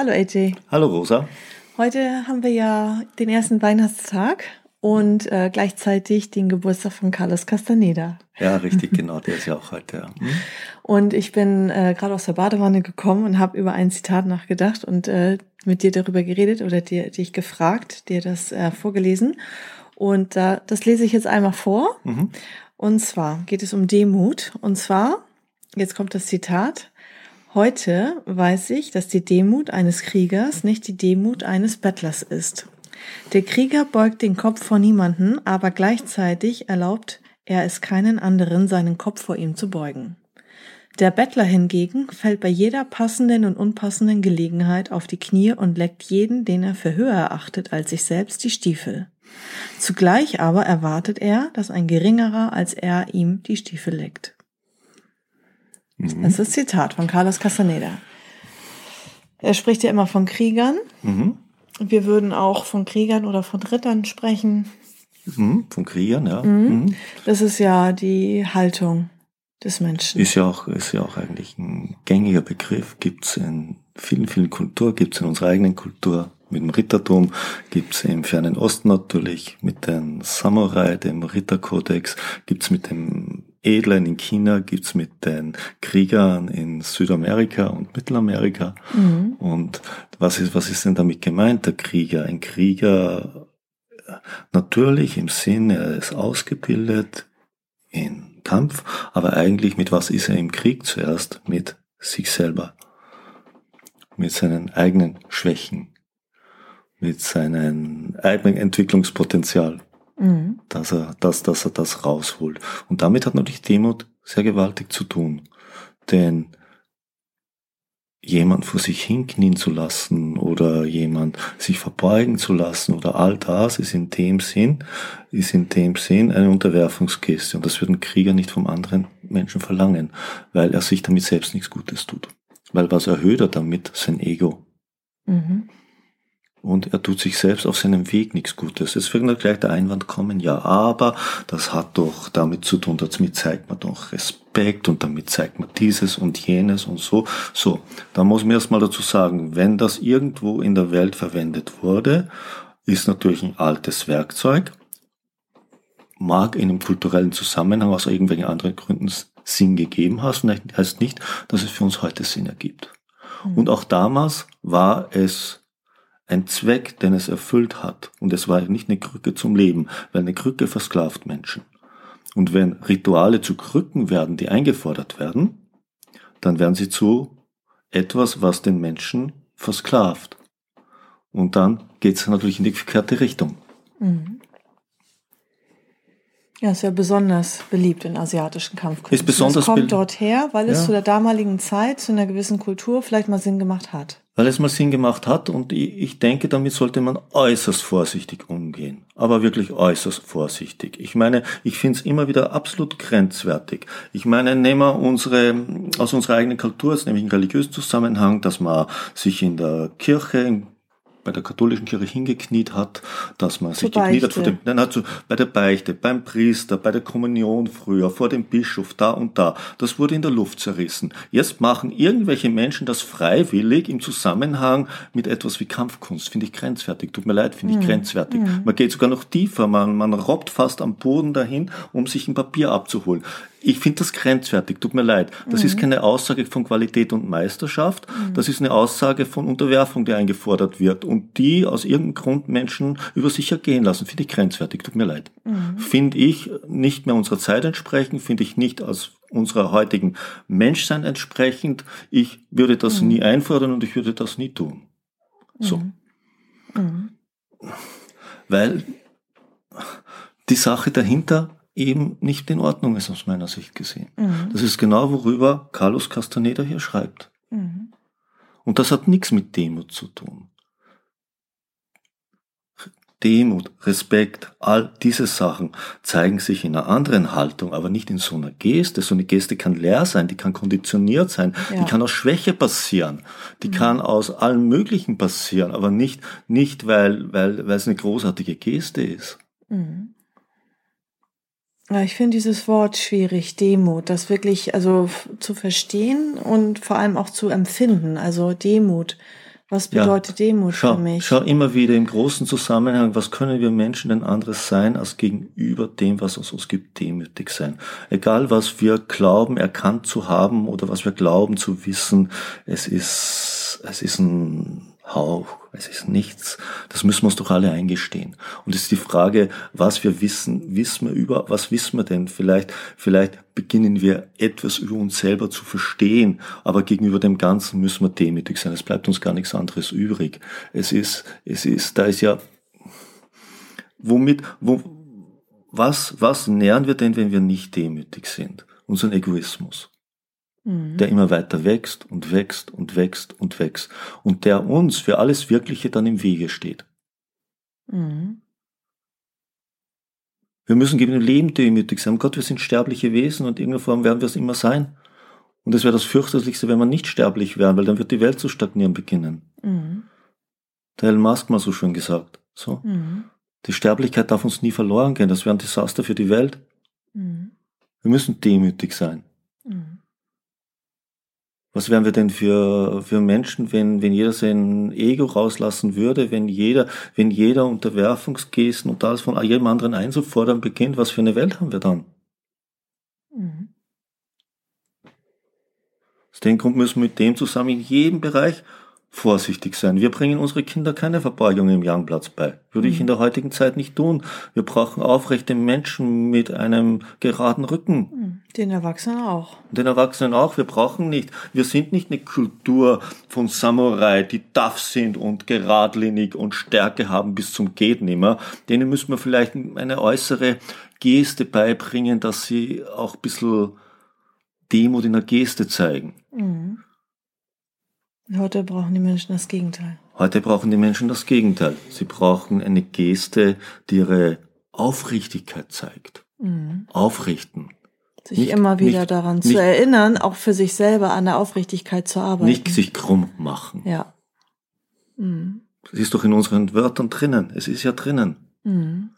Hallo AJ. Hallo Rosa. Heute haben wir ja den ersten Weihnachtstag und äh, gleichzeitig den Geburtstag von Carlos Castaneda. Ja, richtig, genau, der ist ja auch heute. Ja. Hm? Und ich bin äh, gerade aus der Badewanne gekommen und habe über ein Zitat nachgedacht und äh, mit dir darüber geredet oder dir dich gefragt, dir das äh, vorgelesen. Und äh, das lese ich jetzt einmal vor. Mhm. Und zwar geht es um Demut. Und zwar, jetzt kommt das Zitat, Heute weiß ich, dass die Demut eines Kriegers nicht die Demut eines Bettlers ist. Der Krieger beugt den Kopf vor niemanden, aber gleichzeitig erlaubt er es keinen anderen, seinen Kopf vor ihm zu beugen. Der Bettler hingegen fällt bei jeder passenden und unpassenden Gelegenheit auf die Knie und leckt jeden, den er für höher erachtet als sich selbst, die Stiefel. Zugleich aber erwartet er, dass ein geringerer als er ihm die Stiefel leckt. Mhm. Das ist Zitat von Carlos Castaneda. Er spricht ja immer von Kriegern. Mhm. Wir würden auch von Kriegern oder von Rittern sprechen. Mhm, von Kriegern, ja. Mhm. mhm. Das ist ja die Haltung des Menschen. Ist ja auch, ist ja auch eigentlich ein gängiger Begriff. Gibt's in vielen, vielen Kulturen, gibt's in unserer eigenen Kultur. Mit dem Rittertum gibt's im fernen Osten natürlich, mit den Samurai, dem Ritterkodex, gibt's mit dem Edlen in China, gibt's mit den Kriegern in Südamerika und Mittelamerika. Mhm. Und was ist, was ist denn damit gemeint, der Krieger? Ein Krieger, natürlich im Sinne, er ist ausgebildet in Kampf, aber eigentlich mit was ist er im Krieg zuerst? Mit sich selber. Mit seinen eigenen Schwächen. Mit seinem eigenen Entwicklungspotenzial. Mhm. Dass, er, dass, dass er das rausholt. Und damit hat natürlich Demut sehr gewaltig zu tun. Denn jemand vor sich hinknien zu lassen oder jemand sich verbeugen zu lassen oder all das ist in dem Sinn, ist in dem Sinn eine Unterwerfungsgeste. Und das wird ein Krieger nicht vom anderen Menschen verlangen, weil er sich damit selbst nichts Gutes tut. Weil was erhöht er damit? Sein Ego. Mhm und er tut sich selbst auf seinem Weg nichts Gutes. Es wird gleich der Einwand kommen, ja, aber das hat doch damit zu tun, damit zeigt man doch Respekt und damit zeigt man dieses und jenes und so. So, da muss man erstmal dazu sagen, wenn das irgendwo in der Welt verwendet wurde, ist natürlich ein altes Werkzeug, mag in einem kulturellen Zusammenhang aus irgendwelchen anderen Gründen Sinn gegeben haben, heißt nicht, dass es für uns heute Sinn ergibt. Mhm. Und auch damals war es ein Zweck, den es erfüllt hat. Und es war nicht eine Krücke zum Leben, weil eine Krücke versklavt Menschen. Und wenn Rituale zu Krücken werden, die eingefordert werden, dann werden sie zu etwas, was den Menschen versklavt. Und dann geht es natürlich in die verkehrte Richtung. Mhm. Ja, ist ja besonders beliebt in asiatischen Kampfkünsten. Ist besonders es kommt dort her, weil es ja. zu der damaligen Zeit, zu einer gewissen Kultur vielleicht mal Sinn gemacht hat. Weil es mal Sinn gemacht hat und ich denke, damit sollte man äußerst vorsichtig umgehen. Aber wirklich äußerst vorsichtig. Ich meine, ich finde es immer wieder absolut grenzwertig. Ich meine, nehmen wir unsere, aus unserer eigenen Kultur, nämlich im religiösen Zusammenhang, dass man sich in der Kirche, im bei der katholischen Kirche hingekniet hat, dass man sich gekniet hat vor dem, nein, also bei der Beichte, beim Priester, bei der Kommunion früher, vor dem Bischof, da und da. Das wurde in der Luft zerrissen. Jetzt machen irgendwelche Menschen das freiwillig im Zusammenhang mit etwas wie Kampfkunst. Finde ich grenzwertig. Tut mir leid, finde ich mhm. grenzwertig. Mhm. Man geht sogar noch tiefer. Man, man robbt fast am Boden dahin, um sich ein Papier abzuholen. Ich finde das grenzwertig, tut mir leid. Das mhm. ist keine Aussage von Qualität und Meisterschaft, mhm. das ist eine Aussage von Unterwerfung, die eingefordert wird und die aus irgendeinem Grund Menschen über sich ergehen lassen. Finde ich grenzwertig, tut mir leid. Mhm. Finde ich nicht mehr unserer Zeit entsprechend, finde ich nicht als unserer heutigen Menschsein entsprechend. Ich würde das mhm. nie einfordern und ich würde das nie tun. So. Mhm. Mhm. Weil die Sache dahinter eben nicht in Ordnung ist aus meiner Sicht gesehen. Mhm. Das ist genau, worüber Carlos Castaneda hier schreibt. Mhm. Und das hat nichts mit Demut zu tun. Demut, Respekt, all diese Sachen zeigen sich in einer anderen Haltung, aber nicht in so einer Geste. So eine Geste kann leer sein, die kann konditioniert sein, ja. die kann aus Schwäche passieren, die mhm. kann aus allem Möglichen passieren, aber nicht, nicht weil, weil, weil es eine großartige Geste ist. Mhm. Ja, ich finde dieses Wort schwierig, Demut, das wirklich also zu verstehen und vor allem auch zu empfinden. Also Demut. Was bedeutet ja, Demut schau, für mich? Schau immer wieder im großen Zusammenhang, was können wir Menschen denn anderes sein, als gegenüber dem, was es uns gibt, demütig sein. Egal, was wir glauben, erkannt zu haben oder was wir glauben zu wissen, es ist, es ist ein Hauch, es ist nichts. Das müssen wir uns doch alle eingestehen. Und es ist die Frage, was wir wissen, wissen wir über, was wissen wir denn? Vielleicht, vielleicht beginnen wir etwas über uns selber zu verstehen, aber gegenüber dem Ganzen müssen wir demütig sein. Es bleibt uns gar nichts anderes übrig. Es ist, es ist, da ist ja, womit, wo, was, was nähern wir denn, wenn wir nicht demütig sind? Unseren Egoismus mhm. der immer weiter wächst und wächst und wächst und wächst und der uns für alles Wirkliche dann im Wege steht. Mhm. Wir müssen gegen dem Leben demütig sein. Gott, wir sind sterbliche Wesen und in irgendeiner Form werden wir es immer sein. Und es wäre das fürchterlichste, wenn wir nicht sterblich wären, weil dann wird die Welt zu stagnieren beginnen. Mhm. Der Elon Musk mal so schön gesagt. So. Mhm. Die Sterblichkeit darf uns nie verloren gehen. Das wäre ein Desaster für die Welt. Mhm. Wir müssen demütig sein. Mhm. Was wären wir denn für, für Menschen, wenn, wenn jeder sein Ego rauslassen würde, wenn jeder, wenn jeder Unterwerfungsgesten und alles von jedem anderen einzufordern beginnt, was für eine Welt haben wir dann? Mhm. Aus dem Grund müssen wir mit dem zusammen in jedem Bereich vorsichtig sein. Wir bringen unsere Kinder keine Verbeugung im Youngplatz bei. Würde mhm. ich in der heutigen Zeit nicht tun. Wir brauchen aufrechte Menschen mit einem geraden Rücken. Den Erwachsenen auch. Den Erwachsenen auch. Wir brauchen nicht. Wir sind nicht eine Kultur von Samurai, die tough sind und geradlinig und Stärke haben bis zum geht nimmer. Denen müssen wir vielleicht eine äußere Geste beibringen, dass sie auch ein bisschen Demut in der Geste zeigen. Mhm. Heute brauchen die Menschen das Gegenteil. Heute brauchen die Menschen das Gegenteil. Sie brauchen eine Geste, die ihre Aufrichtigkeit zeigt. Mhm. Aufrichten. Sich nicht, immer wieder nicht, daran nicht, zu erinnern, auch für sich selber an der Aufrichtigkeit zu arbeiten. Nicht sich krumm machen. Ja. Mhm. Das ist doch in unseren Wörtern drinnen. Es ist ja drinnen. Mhm.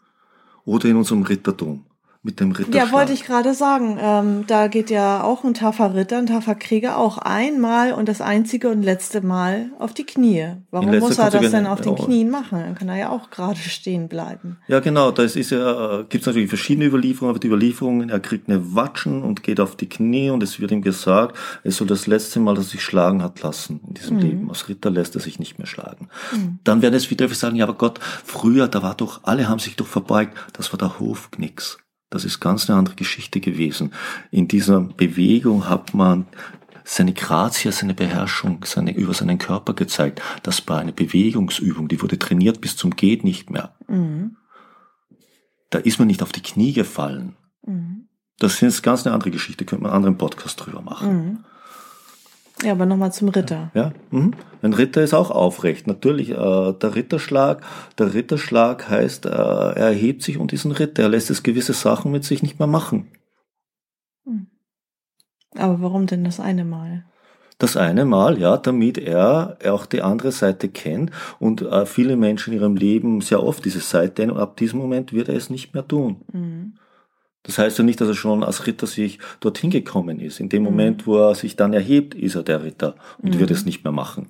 Oder in unserem Rittertum mit dem Ritterschlag. Ja, wollte ich gerade sagen. Ähm, da geht ja auch ein taffer Ritter, ein taffer Krieger auch einmal und das einzige und letzte Mal auf die Knie. Warum muss er das denn auf den Knien machen? Dann kann er ja auch gerade stehen bleiben. Ja, genau. Da ist ja, äh, gibt es natürlich verschiedene Überlieferungen, aber die Überlieferungen, er kriegt eine Watschen und geht auf die Knie und es wird ihm gesagt, es soll das letzte Mal, dass er sich schlagen hat lassen in diesem mhm. Leben. Als Ritter lässt er sich nicht mehr schlagen. Mhm. Dann werden es wieder sagen, ja, aber Gott, früher, da war doch, alle haben sich doch verbeugt, das war der Hofknicks. Das ist ganz eine andere Geschichte gewesen. In dieser Bewegung hat man seine Grazie, seine Beherrschung seine, über seinen Körper gezeigt. Das war eine Bewegungsübung, die wurde trainiert bis zum Geht nicht mehr. Mhm. Da ist man nicht auf die Knie gefallen. Mhm. Das ist ganz eine andere Geschichte, könnte man einen anderen Podcast drüber machen. Mhm. Ja, aber nochmal zum Ritter. Ja, mhm. ein Ritter ist auch aufrecht. Natürlich, äh, der Ritterschlag, der Ritterschlag heißt, äh, er erhebt sich und ist ein Ritter. Er lässt es gewisse Sachen mit sich nicht mehr machen. Hm. Aber warum denn das eine Mal? Das eine Mal, ja, damit er auch die andere Seite kennt und äh, viele Menschen in ihrem Leben sehr oft diese Seite, und ab diesem Moment wird er es nicht mehr tun. Mhm. Das heißt ja nicht, dass er schon als Ritter sich dorthin gekommen ist. In dem mhm. Moment, wo er sich dann erhebt, ist er der Ritter und mhm. wird es nicht mehr machen.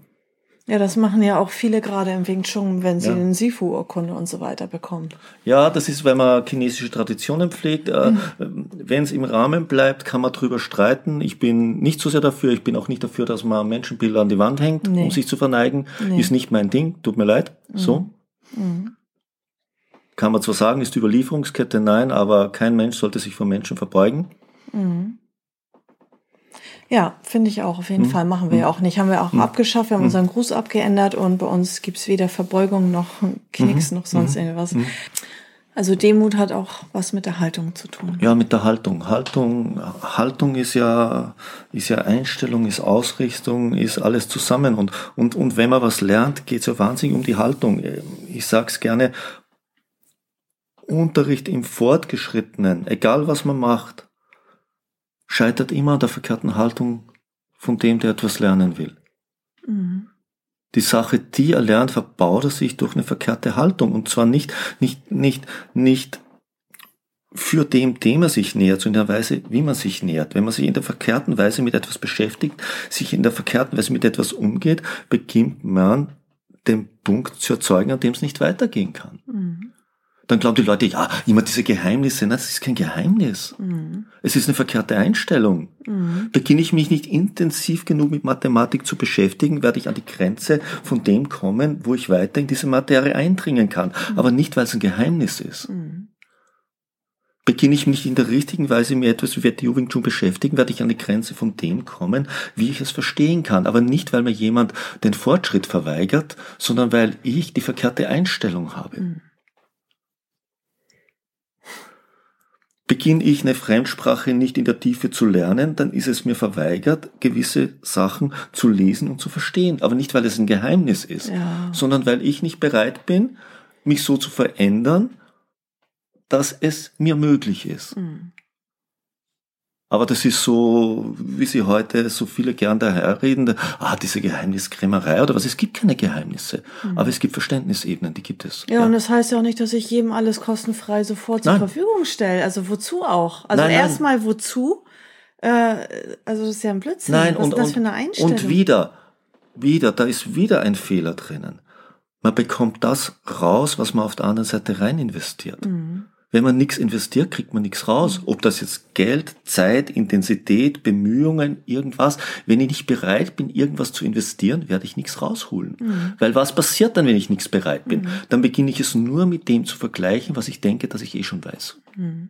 Ja, das machen ja auch viele gerade im Wing Chun, wenn sie ja. den Sifu-Urkunde und so weiter bekommen. Ja, das ist, wenn man chinesische Traditionen pflegt. Äh, mhm. Wenn es im Rahmen bleibt, kann man drüber streiten. Ich bin nicht so sehr dafür. Ich bin auch nicht dafür, dass man Menschenbilder an die Wand hängt, nee. um sich zu verneigen. Nee. Ist nicht mein Ding. Tut mir leid. Mhm. So. Mhm kann man zwar sagen, ist Überlieferungskette, nein, aber kein Mensch sollte sich vor Menschen verbeugen. Mhm. Ja, finde ich auch, auf jeden mhm. Fall. Machen wir mhm. ja auch nicht. Haben wir auch mhm. abgeschafft, wir haben mhm. unseren Gruß abgeändert und bei uns gibt's weder Verbeugung noch Knicks mhm. noch sonst mhm. irgendwas. Also Demut hat auch was mit der Haltung zu tun. Ja, mit der Haltung. Haltung, Haltung ist ja, ist ja Einstellung, ist Ausrichtung, ist alles zusammen. Und, und, und wenn man was lernt, geht's ja wahnsinnig um die Haltung. Ich sag's gerne, Unterricht im Fortgeschrittenen, egal was man macht, scheitert immer an der verkehrten Haltung von dem, der etwas lernen will. Mhm. Die Sache, die er lernt, verbaut er sich durch eine verkehrte Haltung. Und zwar nicht, nicht, nicht, nicht für dem, dem er sich nähert, sondern in der Weise, wie man sich nähert. Wenn man sich in der verkehrten Weise mit etwas beschäftigt, sich in der verkehrten Weise mit etwas umgeht, beginnt man den Punkt zu erzeugen, an dem es nicht weitergehen kann. Mhm. Dann glauben die Leute, ja, immer diese Geheimnisse. Nein, das ist kein Geheimnis. Mhm. Es ist eine verkehrte Einstellung. Mhm. Beginne ich mich nicht intensiv genug mit Mathematik zu beschäftigen, werde ich an die Grenze von dem kommen, wo ich weiter in diese Materie eindringen kann. Mhm. Aber nicht, weil es ein Geheimnis ist. Mhm. Beginne ich mich in der richtigen Weise mit etwas wie Werte Wing Chun beschäftigen, werde ich an die Grenze von dem kommen, wie ich es verstehen kann. Aber nicht, weil mir jemand den Fortschritt verweigert, sondern weil ich die verkehrte Einstellung habe. Mhm. Beginne ich eine Fremdsprache nicht in der Tiefe zu lernen, dann ist es mir verweigert, gewisse Sachen zu lesen und zu verstehen. Aber nicht, weil es ein Geheimnis ist, ja. sondern weil ich nicht bereit bin, mich so zu verändern, dass es mir möglich ist. Mhm. Aber das ist so, wie sie heute so viele gern daherreden, ah, diese Geheimniskrämerei oder was. Es gibt keine Geheimnisse. Mhm. Aber es gibt Verständnisebenen, die gibt es. Ja, ja, und das heißt ja auch nicht, dass ich jedem alles kostenfrei sofort zur Verfügung stelle. Also wozu auch? Also erstmal wozu? Äh, also das ist ja ein Blödsinn. Nein, was und, ist das für eine Einstellung? Und wieder, wieder, da ist wieder ein Fehler drinnen. Man bekommt das raus, was man auf der anderen Seite rein investiert. Mhm. Wenn man nichts investiert, kriegt man nichts raus. Ob das jetzt Geld, Zeit, Intensität, Bemühungen, irgendwas. Wenn ich nicht bereit bin, irgendwas zu investieren, werde ich nichts rausholen. Mhm. Weil was passiert dann, wenn ich nichts bereit bin? Mhm. Dann beginne ich es nur mit dem zu vergleichen, was ich denke, dass ich eh schon weiß. Mhm.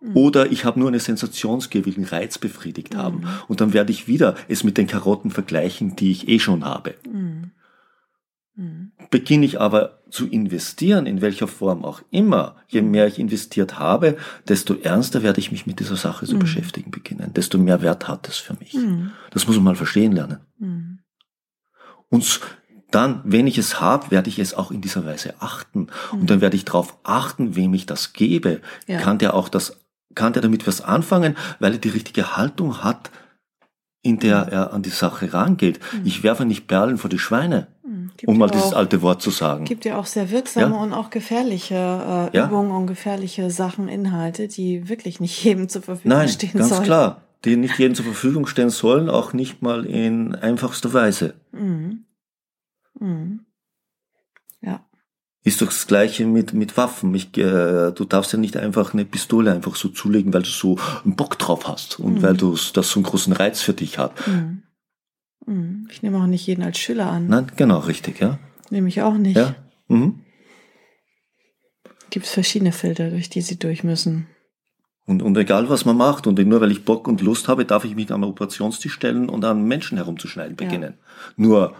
mhm. Oder ich habe nur eine Sensationsgier, will einen Reiz befriedigt haben. Mhm. Und dann werde ich wieder es mit den Karotten vergleichen, die ich eh schon habe. Mhm. Mhm. Beginne ich aber zu investieren, in welcher Form auch immer, je mhm. mehr ich investiert habe, desto ernster werde ich mich mit dieser Sache zu mhm. beschäftigen beginnen, desto mehr Wert hat es für mich. Mhm. Das muss man mal verstehen lernen. Mhm. Und dann, wenn ich es habe, werde ich es auch in dieser Weise achten. Und mhm. dann werde ich darauf achten, wem ich das gebe. Ja. Kann der auch das, kann der damit was anfangen, weil er die richtige Haltung hat, in der er an die Sache rangeht. Ich werfe nicht Perlen vor die Schweine. Gibt um mal dieses auch, alte Wort zu sagen. Gibt ja auch sehr wirksame ja? und auch gefährliche äh, ja? Übungen und gefährliche Sachen, Inhalte, die wirklich nicht jedem zur Verfügung Nein, stehen ganz sollen. Ganz klar, die nicht jedem zur Verfügung stehen sollen, auch nicht mal in einfachster Weise. Mhm. Mhm. Ist doch das Gleiche mit, mit Waffen. Ich, äh, du darfst ja nicht einfach eine Pistole einfach so zulegen, weil du so einen Bock drauf hast und mhm. weil du das so einen großen Reiz für dich hat. Mhm. Mhm. Ich nehme auch nicht jeden als Schüler an. Nein, genau, richtig, ja. Nehme ich auch nicht. Ja. Mhm. Gibt es verschiedene Filter, durch die sie durch müssen. Und, und egal was man macht, und nur weil ich Bock und Lust habe, darf ich mich am Operationstisch stellen und an Menschen herumzuschneiden beginnen. Ja. Nur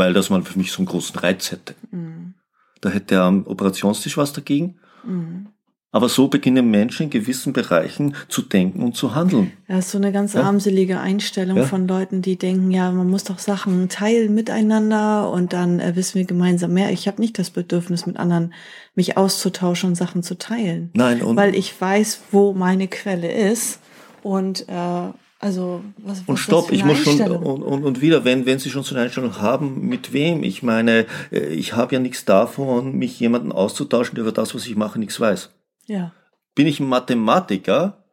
weil das mal für mich so einen großen Reiz hätte. Mhm. Da hätte am Operationstisch was dagegen. Mhm. Aber so beginnen Menschen in gewissen Bereichen zu denken und zu handeln. Ja, ist so eine ganz ja? armselige Einstellung ja? von Leuten, die denken, ja, man muss doch Sachen teilen miteinander und dann äh, wissen wir gemeinsam mehr. Ich habe nicht das Bedürfnis, mit anderen mich auszutauschen und Sachen zu teilen. Nein, und weil ich weiß, wo meine Quelle ist und äh, also was, was Und stopp, ich muss schon und, und, und wieder, wenn wenn Sie schon so eine Einstellung haben, mit wem? Ich meine, äh, ich habe ja nichts davon, mich jemanden auszutauschen, der über das, was ich mache, nichts weiß. Ja. Bin ich ein Mathematiker?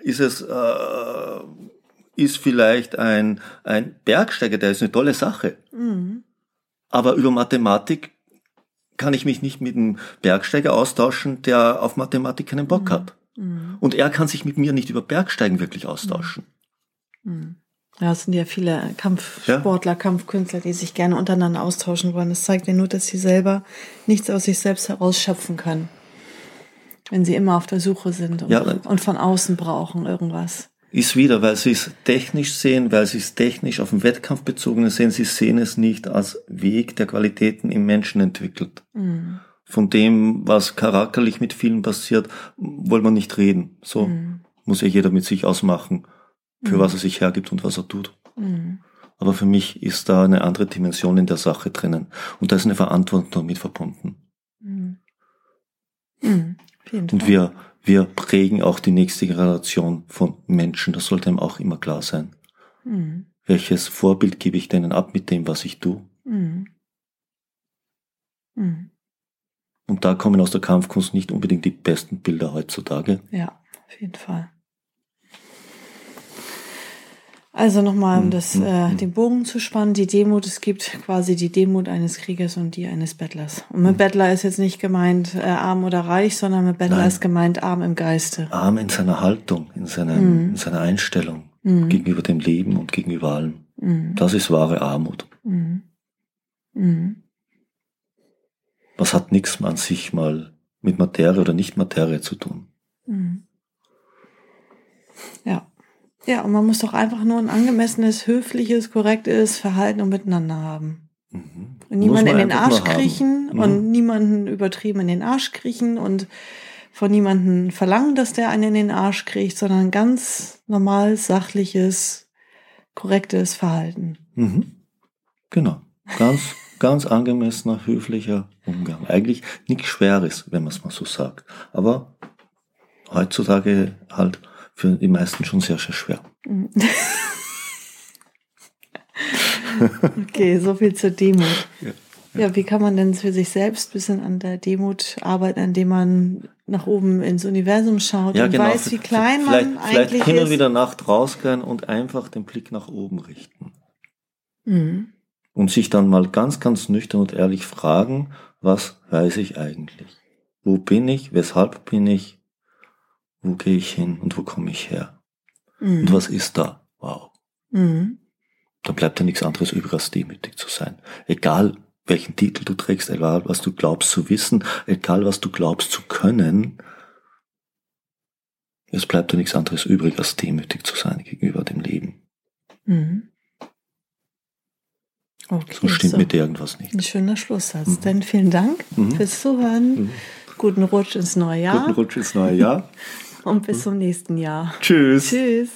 Ist es äh, ist vielleicht ein ein Bergsteiger, der ist eine tolle Sache. Mhm. Aber über Mathematik kann ich mich nicht mit einem Bergsteiger austauschen, der auf Mathematik keinen Bock mhm. hat. Mhm. Und er kann sich mit mir nicht über Bergsteigen wirklich austauschen. Mhm. Ja, es sind ja viele Kampfsportler, ja? Kampfkünstler, die sich gerne untereinander austauschen wollen. Das zeigt ja nur, dass sie selber nichts aus sich selbst herausschöpfen können. Wenn sie immer auf der Suche sind und, ja, und von außen brauchen irgendwas. Ist wieder, weil sie es technisch sehen, weil sie es technisch auf den Wettkampf bezogen sehen, sie sehen es nicht als Weg, der Qualitäten im Menschen entwickelt. Mhm. Von dem, was charakterlich mit vielen passiert, wollen wir nicht reden. So mhm. muss ja jeder mit sich ausmachen, für mhm. was er sich hergibt und was er tut. Mhm. Aber für mich ist da eine andere Dimension in der Sache drinnen. Und da ist eine Verantwortung damit verbunden. Mhm. Mhm. Und wir, wir prägen auch die nächste Generation von Menschen. Das sollte einem auch immer klar sein. Mhm. Welches Vorbild gebe ich denen ab mit dem, was ich tue? Mhm. Und da kommen aus der Kampfkunst nicht unbedingt die besten Bilder heutzutage. Ja, auf jeden Fall. Also nochmal, um Mhm. das, äh, den Bogen zu spannen, die Demut, es gibt quasi die Demut eines Kriegers und die eines Bettlers. Und mit Bettler ist jetzt nicht gemeint äh, arm oder reich, sondern mit Bettler Nein. ist gemeint arm im Geiste. Arm in seiner Haltung, in seiner, Mhm. in seiner Einstellung Mhm. gegenüber dem Leben und gegenüber allem. Mhm. Das ist wahre Armut. Das hat nichts an sich mal mit Materie oder Nicht-Materie zu tun. Ja. Ja, und man muss doch einfach nur ein angemessenes, höfliches, korrektes Verhalten und Miteinander haben. Mhm. Und niemanden in den Arsch kriechen Mhm. und niemanden übertrieben in den Arsch kriechen und von niemanden verlangen, dass der einen in den Arsch kriegt, sondern ganz normal, sachliches, korrektes Verhalten. Mhm. Genau. Ganz, ganz angemessener, höflicher Umgang. Eigentlich nichts Schweres, wenn man es mal so sagt. Aber heutzutage halt für die meisten schon sehr, sehr schwer. Mhm. okay, so viel zur Demut. Ja. Ja, wie kann man denn für sich selbst ein bisschen an der Demut arbeiten, indem man nach oben ins Universum schaut und weiß, wie klein vielleicht, man vielleicht eigentlich hin und ist? wieder Nacht rausgehen und einfach den Blick nach oben richten. Mhm. Und sich dann mal ganz, ganz nüchtern und ehrlich fragen, was weiß ich eigentlich? Wo bin ich? Weshalb bin ich? Wo gehe ich hin und wo komme ich her? Mhm. Und was ist da? Wow. Mhm. Dann bleibt ja nichts anderes übrig, als demütig zu sein. Egal, welchen Titel du trägst, egal, was du glaubst zu wissen, egal, was du glaubst zu können, es bleibt ja nichts anderes übrig, als demütig zu sein gegenüber dem Leben. Mhm. Okay, So stimmt so. mit dir irgendwas nicht. Ein schöner Schlusssatz. Mhm. Dann vielen Dank Mhm. fürs Zuhören. Mhm. Guten Rutsch ins neue Jahr Guten Rutsch ins neue Jahr. und bis zum nächsten Jahr. Tschüss. Tschüss.